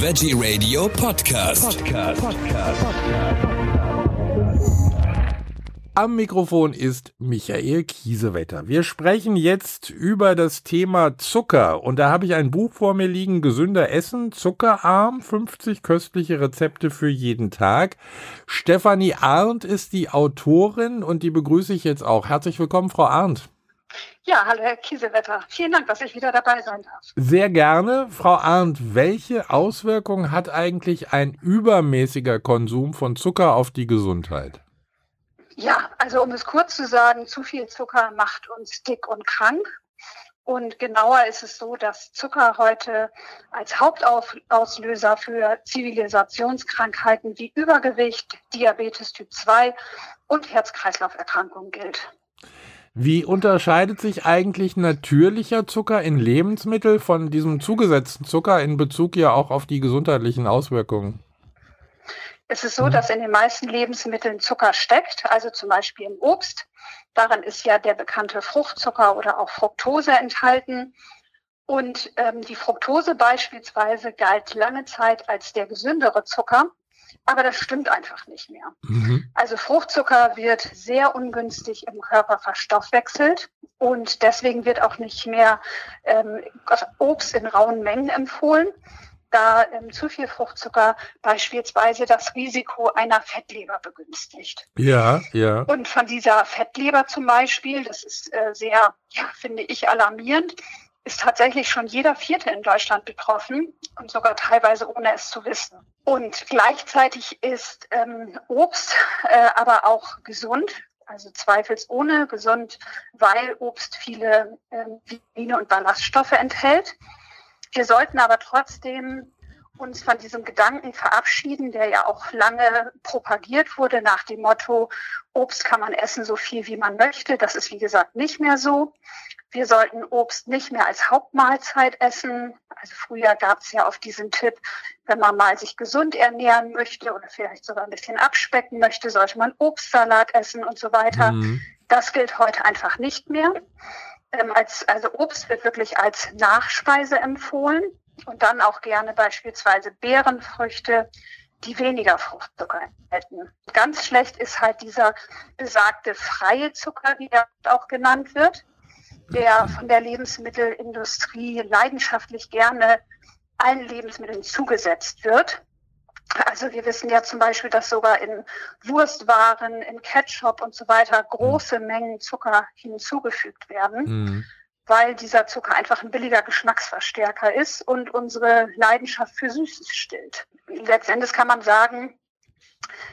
Veggie Radio Podcast. Podcast. Podcast. Am Mikrofon ist Michael Kiesewetter. Wir sprechen jetzt über das Thema Zucker. Und da habe ich ein Buch vor mir liegen, Gesünder Essen, Zuckerarm, 50 köstliche Rezepte für jeden Tag. Stefanie Arndt ist die Autorin und die begrüße ich jetzt auch. Herzlich willkommen, Frau Arndt. Ja, hallo Herr Kiesewetter. Vielen Dank, dass ich wieder dabei sein darf. Sehr gerne. Frau Arndt, welche Auswirkungen hat eigentlich ein übermäßiger Konsum von Zucker auf die Gesundheit? Ja, also um es kurz zu sagen, zu viel Zucker macht uns dick und krank. Und genauer ist es so, dass Zucker heute als Hauptauslöser für Zivilisationskrankheiten wie Übergewicht, Diabetes Typ 2 und Herz-Kreislauf-Erkrankungen gilt. Wie unterscheidet sich eigentlich natürlicher Zucker in Lebensmitteln von diesem zugesetzten Zucker in Bezug ja auch auf die gesundheitlichen Auswirkungen? Es ist so, dass in den meisten Lebensmitteln Zucker steckt, also zum Beispiel im Obst. Darin ist ja der bekannte Fruchtzucker oder auch Fructose enthalten. Und ähm, die Fructose beispielsweise galt lange Zeit als der gesündere Zucker. Aber das stimmt einfach nicht mehr. Mhm. Also Fruchtzucker wird sehr ungünstig im Körper verstoffwechselt und deswegen wird auch nicht mehr ähm, Obst in rauen Mengen empfohlen, da ähm, zu viel Fruchtzucker beispielsweise das Risiko einer Fettleber begünstigt. Ja, ja. Und von dieser Fettleber zum Beispiel, das ist äh, sehr, ja, finde ich, alarmierend, ist tatsächlich schon jeder Vierte in Deutschland betroffen und sogar teilweise ohne es zu wissen. Und gleichzeitig ist ähm, Obst äh, aber auch gesund, also zweifelsohne gesund, weil Obst viele ähm, Vitamine und Ballaststoffe enthält. Wir sollten aber trotzdem uns von diesem Gedanken verabschieden, der ja auch lange propagiert wurde nach dem Motto, Obst kann man essen so viel wie man möchte. Das ist wie gesagt nicht mehr so. Wir sollten Obst nicht mehr als Hauptmahlzeit essen. Also früher gab es ja auf diesen Tipp, wenn man mal sich gesund ernähren möchte oder vielleicht sogar ein bisschen abspecken möchte, sollte man Obstsalat essen und so weiter. Mhm. Das gilt heute einfach nicht mehr. Ähm, als, also Obst wird wirklich als Nachspeise empfohlen und dann auch gerne beispielsweise Beerenfrüchte, die weniger Fruchtzucker enthalten. Ganz schlecht ist halt dieser besagte freie Zucker, wie er auch genannt wird der von der Lebensmittelindustrie leidenschaftlich gerne allen Lebensmitteln zugesetzt wird. Also wir wissen ja zum Beispiel, dass sogar in Wurstwaren, in Ketchup und so weiter große mhm. Mengen Zucker hinzugefügt werden, mhm. weil dieser Zucker einfach ein billiger Geschmacksverstärker ist und unsere Leidenschaft für Süßes stillt. Letztendlich kann man sagen,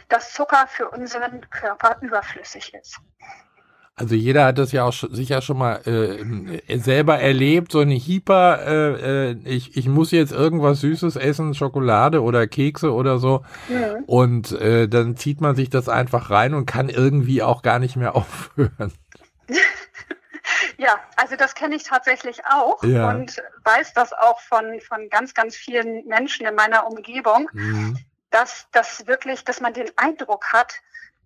dass Zucker für unseren Körper überflüssig ist. Also jeder hat das ja auch sicher schon mal äh, selber erlebt, so eine Hyper, äh, äh, ich, ich muss jetzt irgendwas Süßes essen, Schokolade oder Kekse oder so. Ja. Und äh, dann zieht man sich das einfach rein und kann irgendwie auch gar nicht mehr aufhören. Ja, also das kenne ich tatsächlich auch ja. und weiß das auch von, von ganz, ganz vielen Menschen in meiner Umgebung, mhm. dass das wirklich, dass man den Eindruck hat,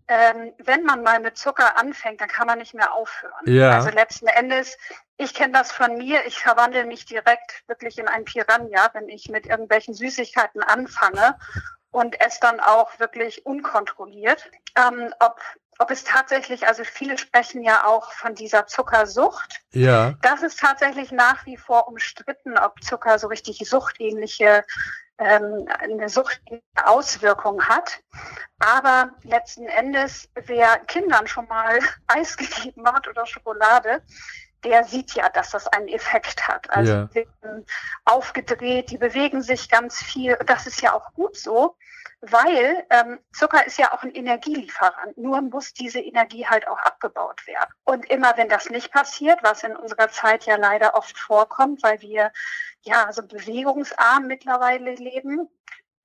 ähm, wenn man mal mit Zucker anfängt, dann kann man nicht mehr aufhören. Ja. Also letzten Endes, ich kenne das von mir, ich verwandle mich direkt wirklich in ein Piranha, wenn ich mit irgendwelchen Süßigkeiten anfange und es dann auch wirklich unkontrolliert. Ähm, ob, ob es tatsächlich, also viele sprechen ja auch von dieser Zuckersucht. Ja. Das ist tatsächlich nach wie vor umstritten, ob Zucker so richtig suchtähnliche ähm, eine Suchtauswirkung hat. Aber letzten Endes, wer Kindern schon mal Eis gegeben hat oder Schokolade, der sieht ja, dass das einen Effekt hat. Also ja. aufgedreht, die bewegen sich ganz viel. Das ist ja auch gut so, weil ähm, Zucker ist ja auch ein Energielieferant. Nur muss diese Energie halt auch abgebaut werden. Und immer wenn das nicht passiert, was in unserer Zeit ja leider oft vorkommt, weil wir ja so bewegungsarm mittlerweile leben,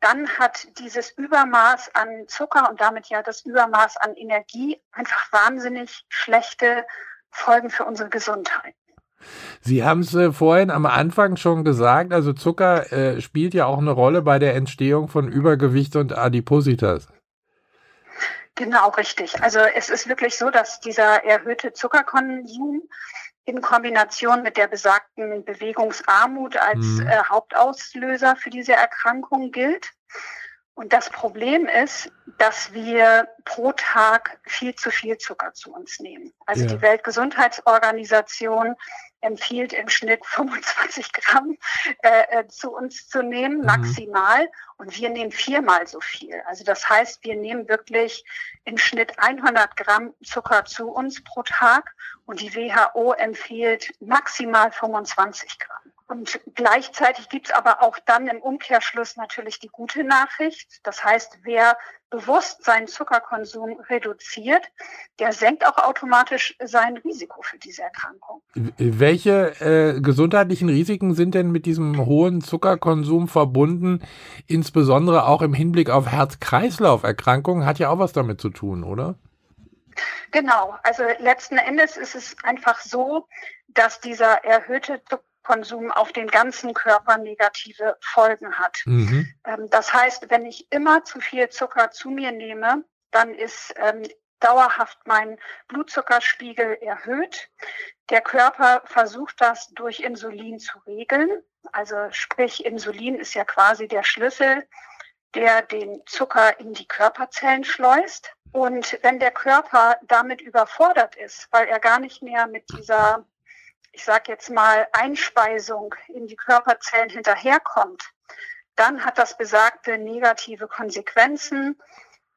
dann hat dieses Übermaß an Zucker und damit ja das Übermaß an Energie einfach wahnsinnig schlechte Folgen für unsere Gesundheit. Sie haben es äh, vorhin am Anfang schon gesagt, also Zucker äh, spielt ja auch eine Rolle bei der Entstehung von Übergewicht und Adipositas. Genau, richtig. Also es ist wirklich so, dass dieser erhöhte Zuckerkonsum in Kombination mit der besagten Bewegungsarmut als Mhm. äh, Hauptauslöser für diese Erkrankung gilt. Und das Problem ist, dass wir pro Tag viel zu viel Zucker zu uns nehmen. Also Ja. die Weltgesundheitsorganisation empfiehlt im Schnitt 25 Gramm äh, äh, zu uns zu nehmen, Mhm. maximal. Und wir nehmen viermal so viel. Also das heißt, wir nehmen wirklich im Schnitt 100 Gramm Zucker zu uns pro Tag und die WHO empfiehlt maximal 25 Gramm. Und gleichzeitig gibt es aber auch dann im Umkehrschluss natürlich die gute Nachricht. Das heißt, wer bewusst seinen Zuckerkonsum reduziert, der senkt auch automatisch sein Risiko für diese Erkrankung. Welche äh, gesundheitlichen Risiken sind denn mit diesem hohen Zuckerkonsum verbunden, insbesondere auch im Hinblick auf Herz-Kreislauf-Erkrankungen? Hat ja auch was damit zu tun, oder? Genau, also letzten Endes ist es einfach so, dass dieser erhöhte Zuckerkonsum auf den ganzen Körper negative Folgen hat. Mhm. Ähm, das heißt, wenn ich immer zu viel Zucker zu mir nehme, dann ist ähm, dauerhaft mein Blutzuckerspiegel erhöht. Der Körper versucht das durch Insulin zu regeln. Also sprich, Insulin ist ja quasi der Schlüssel, der den Zucker in die Körperzellen schleust. Und wenn der Körper damit überfordert ist, weil er gar nicht mehr mit dieser, ich sage jetzt mal, Einspeisung in die Körperzellen hinterherkommt, dann hat das besagte negative Konsequenzen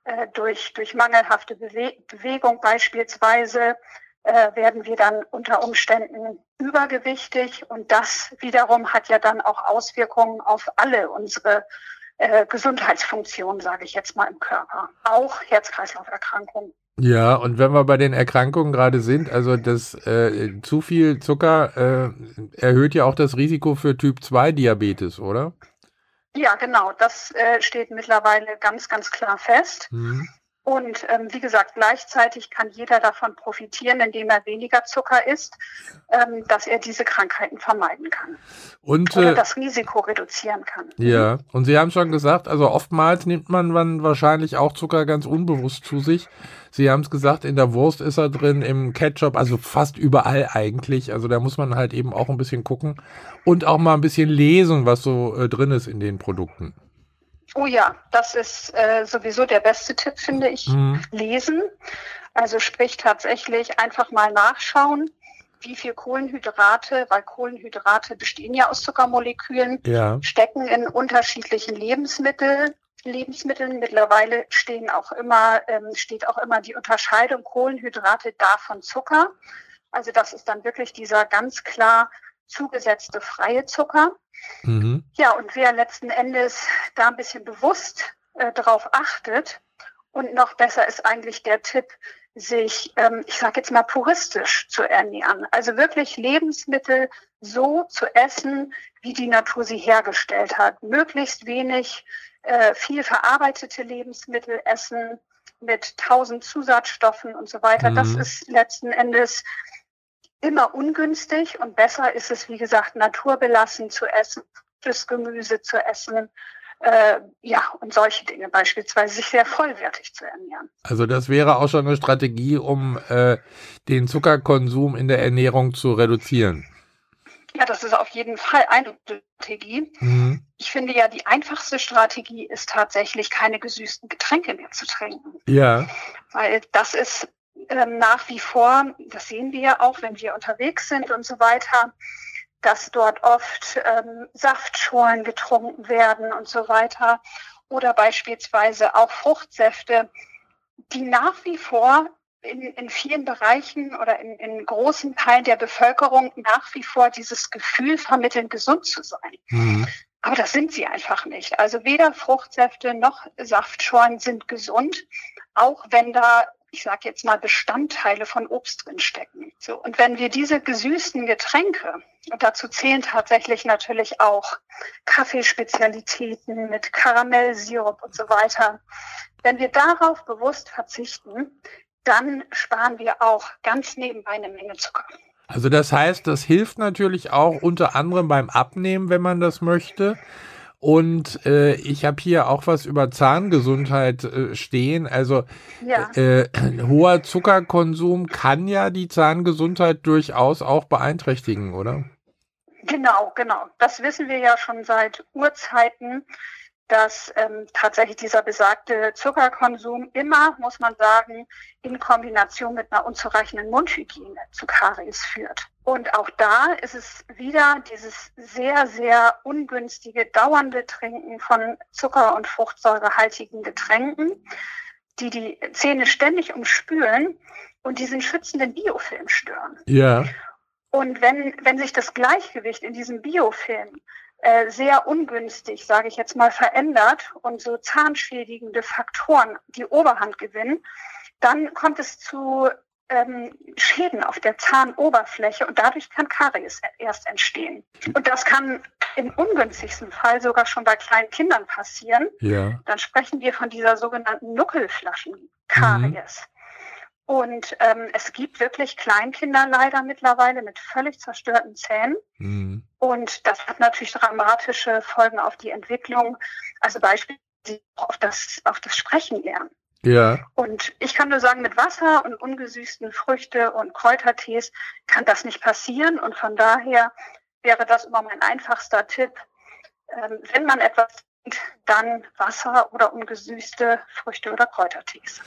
äh, durch, durch mangelhafte Bewe Bewegung beispielsweise äh, werden wir dann unter Umständen übergewichtig und das wiederum hat ja dann auch Auswirkungen auf alle unsere äh, Gesundheitsfunktionen, sage ich jetzt mal im Körper, auch Herz-Kreislauf-Erkrankungen. Ja, und wenn wir bei den Erkrankungen gerade sind, also das äh, zu viel Zucker äh, erhöht ja auch das Risiko für Typ 2 Diabetes, oder? Ja, genau, das äh, steht mittlerweile ganz, ganz klar fest. Mhm. Und ähm, wie gesagt, gleichzeitig kann jeder davon profitieren, indem er weniger Zucker isst, ähm, dass er diese Krankheiten vermeiden kann Und oder äh, das Risiko reduzieren kann. ja, und Sie haben schon gesagt, also oftmals nimmt man dann wahrscheinlich auch Zucker ganz unbewusst zu sich. Sie haben es gesagt, in der Wurst ist er drin, im Ketchup, also fast überall eigentlich. Also da muss man halt eben auch ein bisschen gucken und auch mal ein bisschen lesen, was so äh, drin ist in den Produkten. Oh ja, das ist äh, sowieso der beste Tipp, finde ich. Mhm. Lesen. Also sprich tatsächlich einfach mal nachschauen, wie viel Kohlenhydrate, weil Kohlenhydrate bestehen ja aus Zuckermolekülen, Ja. stecken in unterschiedlichen Lebensmitteln. Lebensmitteln. Mittlerweile stehen auch immer, ähm, steht auch immer die Unterscheidung Kohlenhydrate davon Zucker. Also das ist dann wirklich dieser ganz klar zugesetzte freie Zucker. Mhm. Ja, und wer letzten Endes da ein bisschen bewusst äh, drauf achtet und noch besser ist eigentlich der Tipp, sich, ähm, ich sage jetzt mal, puristisch zu ernähren. Also wirklich Lebensmittel so zu essen, wie die Natur sie hergestellt hat. Möglichst wenig äh, viel verarbeitete Lebensmittel essen mit tausend Zusatzstoffen und so weiter. Das Mhm. ist letzten Endes immer ungünstig und besser ist es, wie gesagt, naturbelassen zu essen, frisches Gemüse zu essen, äh, ja, und solche Dinge beispielsweise, sich sehr vollwertig zu ernähren. Also das wäre auch schon eine Strategie, um äh, den Zuckerkonsum in der Ernährung zu reduzieren. Ja, das ist auf jeden Fall eine Strategie. Mhm. Ich finde ja, die einfachste Strategie ist tatsächlich, keine gesüßten Getränke mehr zu trinken. Ja. Weil das ist nach wie vor, das sehen wir ja auch, wenn wir unterwegs sind und so weiter, dass dort oft ähm, Saftschorlen getrunken werden und so weiter. Oder beispielsweise auch Fruchtsäfte, die nach wie vor in, in vielen Bereichen oder in, in großen Teilen der Bevölkerung nach wie vor dieses Gefühl vermitteln, gesund zu sein. Mhm. Aber das sind sie einfach nicht. Also weder Fruchtsäfte noch Saftschorlen sind gesund, auch wenn da, ich sage jetzt mal, Bestandteile von Obst drin stecken. So, und wenn wir diese gesüßten Getränke, und dazu zählen tatsächlich natürlich auch Kaffeespezialitäten mit Karamellsirup und so weiter, wenn wir darauf bewusst verzichten, dann sparen wir auch ganz nebenbei eine Menge Zucker. Also das heißt, das hilft natürlich auch unter anderem beim Abnehmen, wenn man das möchte. Und äh, ich habe hier auch was über Zahngesundheit äh, stehen. Also ja. äh, hoher Zuckerkonsum kann ja die Zahngesundheit durchaus auch beeinträchtigen, oder? Genau, genau. Das wissen wir ja schon seit Urzeiten, dass ähm, tatsächlich dieser besagte Zuckerkonsum immer, muss man sagen, in Kombination mit einer unzureichenden Mundhygiene zu Karies führt. Und auch da ist es wieder dieses sehr, sehr ungünstige, dauernde Trinken von Zucker- und fruchtsäurehaltigen Getränken, die die Zähne ständig umspülen und diesen schützenden Biofilm stören. Ja. Und wenn, wenn sich das Gleichgewicht in diesem Biofilm äh, sehr ungünstig, sage ich jetzt mal, verändert und so zahnschädigende Faktoren die Oberhand gewinnen, dann kommt es zu ähm, Schäden auf der Zahnoberfläche und dadurch kann Karies erst entstehen. Und das kann im ungünstigsten Fall sogar schon bei kleinen Kindern passieren. Ja. Dann sprechen wir von dieser sogenannten Nuckelflaschen-Karies. Mhm. Und ähm, es gibt wirklich Kleinkinder leider mittlerweile mit völlig zerstörten Zähnen. Mhm. Und das hat natürlich dramatische Folgen auf die Entwicklung. Also beispielsweise auf das, auf das Sprechen lernen. Ja. Und ich kann nur sagen, mit Wasser und ungesüßten Früchte und Kräutertees kann das nicht passieren. Und von daher wäre das immer mein einfachster Tipp. Ähm, wenn man etwas trinkt, dann Wasser oder ungesüßte Früchte oder Kräutertees.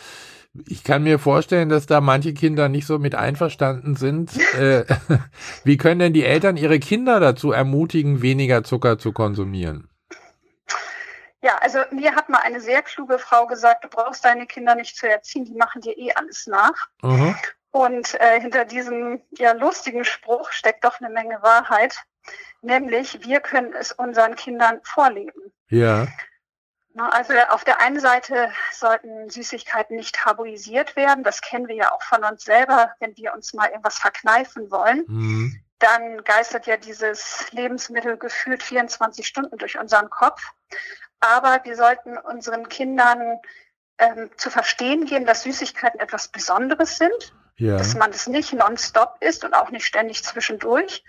Ich kann mir vorstellen, dass da manche Kinder nicht so mit einverstanden sind. äh, wie können denn die Eltern ihre Kinder dazu ermutigen, weniger Zucker zu konsumieren? Ja, also mir hat mal eine sehr kluge Frau gesagt, du brauchst deine Kinder nicht zu erziehen, die machen dir eh alles nach. Mhm. Und äh, hinter diesem ja lustigen Spruch steckt doch eine Menge Wahrheit, nämlich wir können es unseren Kindern vorleben. Ja. Also auf der einen Seite sollten Süßigkeiten nicht tabuisiert werden. Das kennen wir ja auch von uns selber, wenn wir uns mal irgendwas verkneifen wollen. Mhm. Dann geistert ja dieses Lebensmittel gefühlt 24 Stunden durch unseren Kopf. Aber wir sollten unseren Kindern ähm, zu verstehen geben, dass Süßigkeiten etwas Besonderes sind. Ja. Dass man es nicht nonstop isst und auch nicht ständig zwischendurch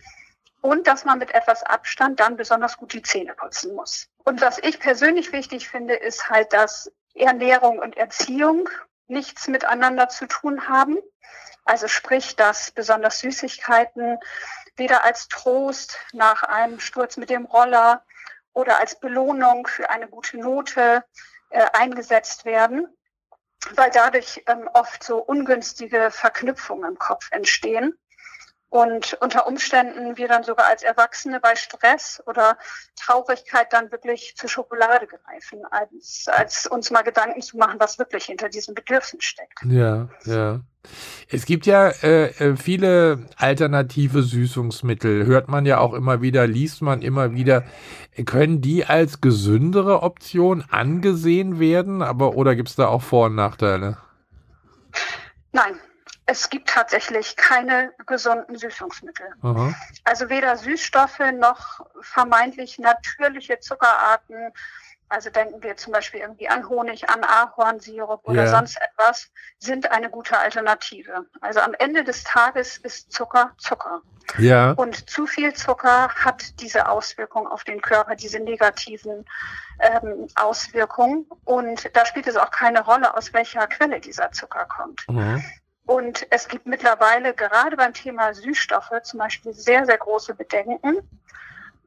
und dass man mit etwas Abstand dann besonders gut die Zähne putzen muss. Und was ich persönlich wichtig finde, ist halt, dass Ernährung und Erziehung nichts miteinander zu tun haben. Also sprich, dass besonders Süßigkeiten weder als Trost nach einem Sturz mit dem Roller oder als Belohnung für eine gute Note äh, eingesetzt werden, weil dadurch ähm, oft so ungünstige Verknüpfungen im Kopf entstehen und unter Umständen wir dann sogar als Erwachsene bei Stress oder Traurigkeit dann wirklich zur Schokolade greifen, als, als uns mal Gedanken zu machen, was wirklich hinter diesem Bedürfnis steckt. Ja, ja. Es gibt ja äh, äh viele alternative Süßungsmittel, hört man ja auch immer wieder, liest man immer wieder. Können die als gesündere Option angesehen werden, aber oder gibt es da auch Vor- und Nachteile? Nein, es gibt tatsächlich keine gesunden Süßungsmittel. Aha. Also weder Süßstoffe noch vermeintlich natürliche Zuckerarten. Also denken wir zum Beispiel irgendwie an Honig, an Ahornsirup oder yeah. sonst etwas, sind eine gute Alternative. Also am Ende des Tages ist Zucker Zucker. Ja. Und zu viel Zucker hat diese Auswirkung auf den Körper, diese negativen ähm, Auswirkungen. Und da spielt es auch keine Rolle, aus welcher Quelle dieser Zucker kommt. Mhm. Und es gibt mittlerweile gerade beim Thema Süßstoffe zum Beispiel sehr, sehr große Bedenken.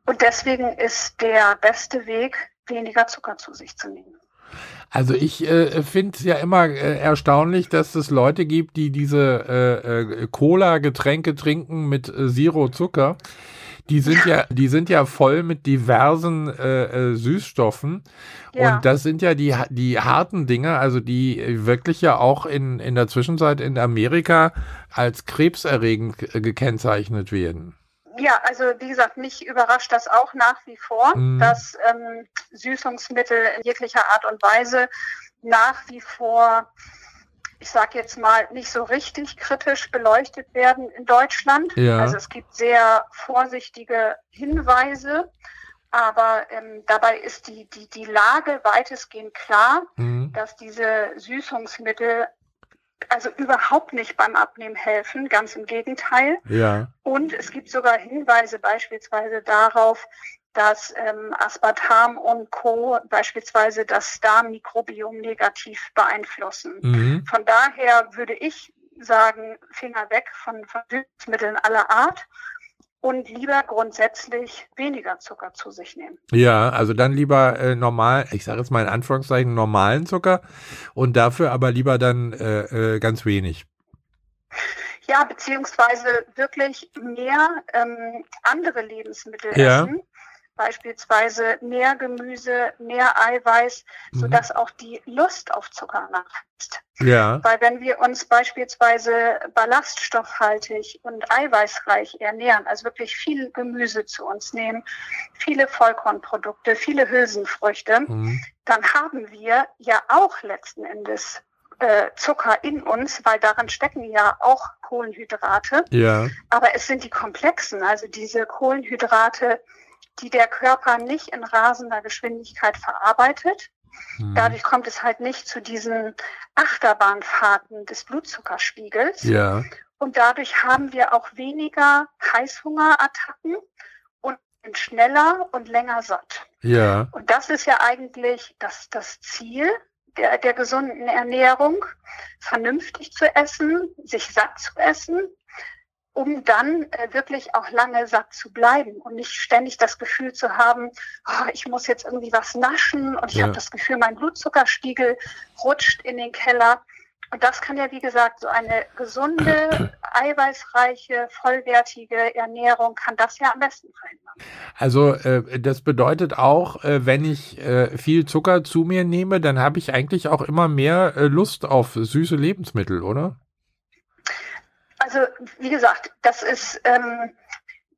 Und deswegen ist der beste Weg, weniger Zucker zu sich zu nehmen. Also ich äh, finde es ja immer äh, erstaunlich, dass es Leute gibt, die diese äh, äh Cola-Getränke trinken mit äh, Zero Zucker. Die sind ja, die sind ja voll mit diversen äh, äh, Süßstoffen. Ja. Und das sind ja die, die harten Dinge, also die wirklich ja auch in, in der Zwischenzeit in Amerika als krebserregend gekennzeichnet werden. Ja, also wie gesagt, mich überrascht das auch nach wie vor, mm. dass ähm, Süßungsmittel in jeglicher Art und Weise nach wie vor ich sage jetzt mal, nicht so richtig kritisch beleuchtet werden in Deutschland. Ja. Also es gibt sehr vorsichtige Hinweise, aber ähm, dabei ist die, die, die Lage weitestgehend klar, mhm. dass diese Süßungsmittel also überhaupt nicht beim Abnehmen helfen, ganz im Gegenteil. Ja. Und es gibt sogar Hinweise beispielsweise darauf, dass ähm, Aspartam und Co. beispielsweise das Darmmikrobiom negativ beeinflussen. Mhm. Von daher würde ich sagen, Finger weg von, von Süßmitteln aller Art und lieber grundsätzlich weniger Zucker zu sich nehmen. Ja, also dann lieber äh, normal, ich sage jetzt mal in Anführungszeichen normalen Zucker und dafür aber lieber dann äh, äh, ganz wenig. Ja, beziehungsweise wirklich mehr ähm, andere Lebensmittel ja. essen beispielsweise mehr Gemüse, mehr Eiweiß, mhm. sodass auch die Lust auf Zucker nachlässt. Ja. Weil wenn wir uns beispielsweise ballaststoffhaltig und eiweißreich ernähren, also wirklich viel Gemüse zu uns nehmen, viele Vollkornprodukte, viele Hülsenfrüchte, mhm. dann haben wir ja auch letzten Endes äh, Zucker in uns, weil daran stecken ja auch Kohlenhydrate. Ja. Aber es sind die komplexen, also diese Kohlenhydrate, die der Körper nicht in rasender Geschwindigkeit verarbeitet. Hm. Dadurch kommt es halt nicht zu diesen Achterbahnfahrten des Blutzuckerspiegels. Ja. Und dadurch haben wir auch weniger Heißhungerattacken und sind schneller und länger satt. Ja. Und das ist ja eigentlich das, das Ziel der, der gesunden Ernährung, vernünftig zu essen, sich satt zu essen um dann äh, wirklich auch lange satt zu bleiben und nicht ständig das Gefühl zu haben, oh, ich muss jetzt irgendwie was naschen und ich ja. habe das Gefühl, mein Blutzuckerspiegel rutscht in den Keller. Und das kann ja, wie gesagt, so eine gesunde, eiweißreiche, vollwertige Ernährung kann das ja am besten verhindern. Also äh, das bedeutet auch, äh, wenn ich äh, viel Zucker zu mir nehme, dann habe ich eigentlich auch immer mehr äh, Lust auf süße Lebensmittel, oder? Also wie gesagt, das ist ähm,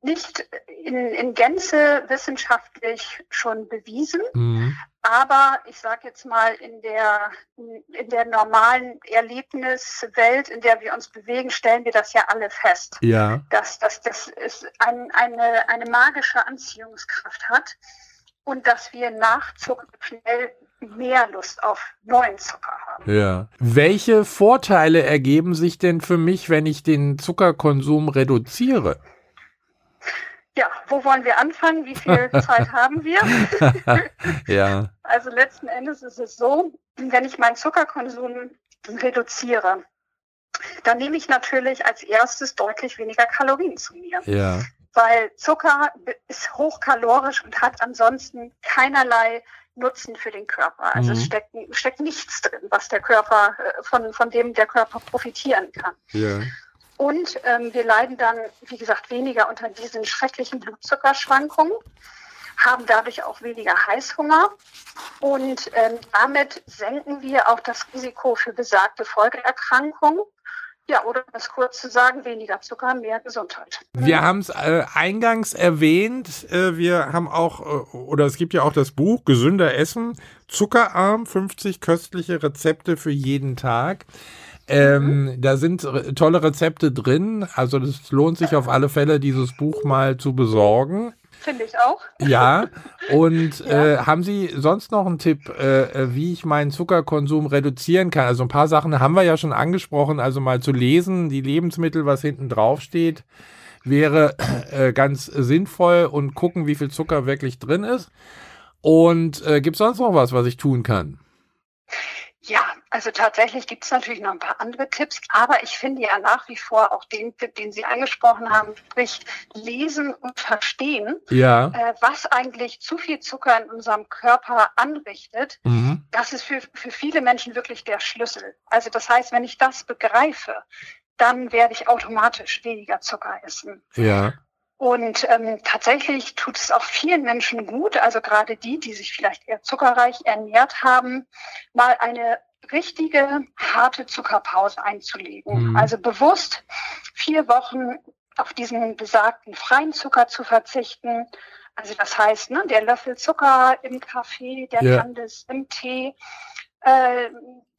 nicht in, in Gänze wissenschaftlich schon bewiesen, mhm. aber ich sage jetzt mal in der in der normalen Erlebniswelt, in der wir uns bewegen, stellen wir das ja alle fest, ja. dass, dass das ist ein, eine eine magische Anziehungskraft hat und dass wir nach Zucker schnell mehr Lust auf neuen Zucker haben. Ja. Welche Vorteile ergeben sich denn für mich, wenn ich den Zuckerkonsum reduziere? Ja, wo wollen wir anfangen? Wie viel Zeit haben wir? ja. Also letzten Endes ist es so, wenn ich meinen Zuckerkonsum reduziere, dann nehme ich natürlich als erstes deutlich weniger Kalorien zu mir. Ja. Weil Zucker ist hochkalorisch und hat ansonsten keinerlei Nutzen für den Körper. Also mhm. es steckt, steckt nichts drin, was der Körper, äh, von, von dem der Körper profitieren kann. Ja. Und ähm, wir leiden dann, wie gesagt, weniger unter diesen schrecklichen Blutzuckerschwankungen, haben dadurch auch weniger Heißhunger und ähm, damit senken wir auch das Risiko für besagte Folgeerkrankungen ja, oder das kurz zu sagen, weniger Zucker, mehr Gesundheit. Wir haben es äh, eingangs erwähnt, äh, wir haben auch, äh, oder es gibt ja auch das Buch Gesünder Essen, Zuckerarm, 50 köstliche Rezepte für jeden Tag. Ähm, mhm. Da sind tolle Rezepte drin, also es lohnt sich auf alle Fälle, dieses Buch mal zu besorgen. Finde ich auch. Ja, und ja. Äh, haben Sie sonst noch einen Tipp, äh, äh, wie ich meinen Zuckerkonsum reduzieren kann? Also ein paar Sachen haben wir ja schon angesprochen, also mal zu lesen, die Lebensmittel, was hinten drauf steht, wäre äh, ganz sinnvoll und gucken, wie viel Zucker wirklich drin ist. Und äh, gibt es sonst noch was, was ich tun kann? Also tatsächlich gibt es natürlich noch ein paar andere Tipps, aber ich finde ja nach wie vor auch den Tipp, den Sie angesprochen haben, sprich lesen und verstehen, ja. äh, was eigentlich zu viel Zucker in unserem Körper anrichtet. Mhm. Das ist für, für viele Menschen wirklich der Schlüssel. Also das heißt, wenn ich das begreife, dann werde ich automatisch weniger Zucker essen. Ja. Und ähm, tatsächlich tut es auch vielen Menschen gut, also gerade die, die sich vielleicht eher zuckerreich ernährt haben, mal eine richtige harte Zuckerpause einzulegen. Mhm. Also bewusst vier Wochen auf diesen besagten freien Zucker zu verzichten. Also das heißt, ne, der Löffel Zucker im Kaffee, der ja. Candice im Tee, äh,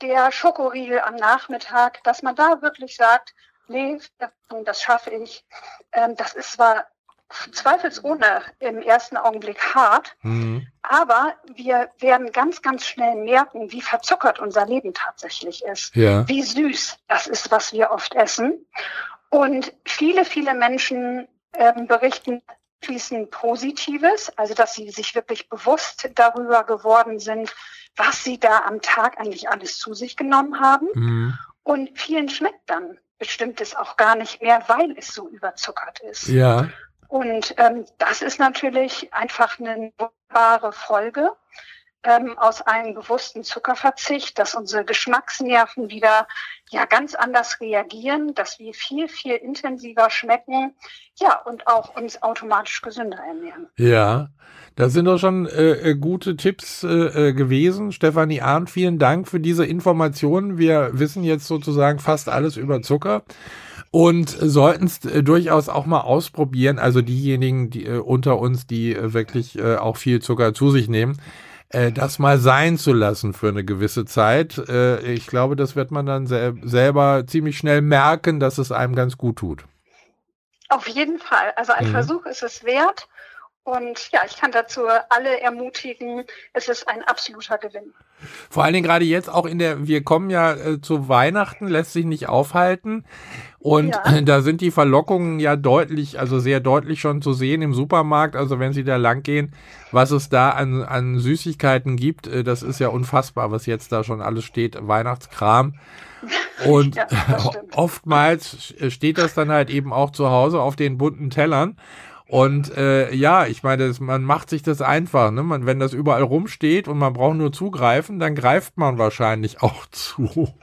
der Schokoriegel am Nachmittag, dass man da wirklich sagt, nee, das schaffe ich. Ähm, das ist zwar zweifelsohne im ersten Augenblick hart, mhm. aber wir werden ganz, ganz schnell merken, wie verzuckert unser Leben tatsächlich ist, ja. wie süß das ist, was wir oft essen. Und viele, viele Menschen ähm, berichten fließen Positives, also dass sie sich wirklich bewusst darüber geworden sind, was sie da am Tag eigentlich alles zu sich genommen haben. Mhm. Und vielen schmeckt dann bestimmtes auch gar nicht mehr, weil es so überzuckert ist. Ja. Und ähm, das ist natürlich einfach eine wunderbare Folge ähm, aus einem bewussten Zuckerverzicht, dass unsere Geschmacksnerven wieder ja ganz anders reagieren, dass wir viel, viel intensiver schmecken, ja, und auch uns automatisch gesünder ernähren. Ja, das sind doch schon äh, äh gute Tipps äh, äh, gewesen. Stefanie Arndt, vielen Dank für diese Informationen. Wir wissen jetzt sozusagen fast alles über Zucker und sollten es äh, durchaus auch mal ausprobieren. Also diejenigen die, äh, unter uns, die äh, wirklich auch viel Zucker zu sich nehmen das mal sein zu lassen für eine gewisse Zeit. Ich glaube, das wird man dann sel selber ziemlich schnell merken, dass es einem ganz gut tut. Auf jeden Fall. Also ein mhm. Versuch ist es wert. Und ja, ich kann dazu alle ermutigen, es ist ein absoluter Gewinn. Vor allen Dingen gerade jetzt auch in der, wir kommen ja äh, zu Weihnachten, lässt sich nicht aufhalten. Und ja. da sind die Verlockungen ja deutlich, also sehr deutlich schon zu sehen im Supermarkt. Also wenn Sie da lang gehen, was es da an, an Süßigkeiten gibt, äh, das ist ja unfassbar, was jetzt da schon alles steht, Weihnachtskram. Und ja, oftmals steht das dann halt eben auch zu Hause auf den bunten Tellern. Und äh, ja, ich meine, das, man macht sich das einfach. Ne? Man, wenn das überall rumsteht und man braucht nur zugreifen, dann greift man wahrscheinlich auch zu.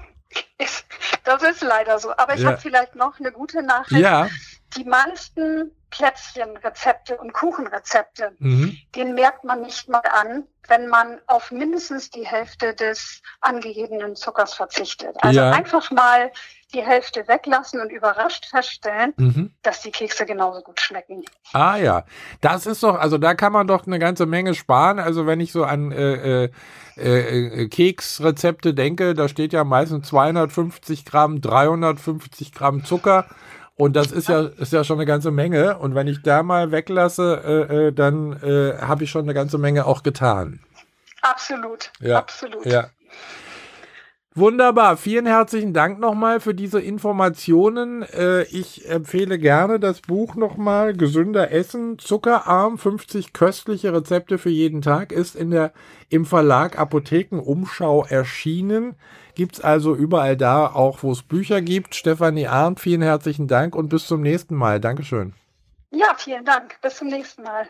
Das ist leider so. Aber ich ja. habe vielleicht noch eine gute Nachricht. Ja. Die meisten Plätzchenrezepte und Kuchenrezepte, mhm. den merkt man nicht mal an, wenn man auf mindestens die Hälfte des angegebenen Zuckers verzichtet. Also ja. einfach mal die Hälfte weglassen und überrascht feststellen, mhm. dass die Kekse genauso gut schmecken. Ah ja, das ist doch, also da kann man doch eine ganze Menge sparen. Also wenn ich so an äh, äh, äh, Keksrezepte denke, da steht ja meistens 250 Gramm, 350 Gramm Zucker. Und das ist ja, ist ja schon eine ganze Menge. Und wenn ich da mal weglasse, äh, äh, dann äh, habe ich schon eine ganze Menge auch getan. Absolut. Ja. Absolut. Ja. Wunderbar. Vielen herzlichen Dank nochmal für diese Informationen. Äh, ich empfehle gerne das Buch nochmal. Gesünder Essen, Zuckerarm, 50 köstliche Rezepte für jeden Tag ist in der, im Verlag Apotheken Umschau erschienen. Gibt's also überall da, auch wo es Bücher gibt. Stefanie Arndt, vielen herzlichen Dank und bis zum nächsten Mal. Dankeschön. Ja, vielen Dank. Bis zum nächsten Mal.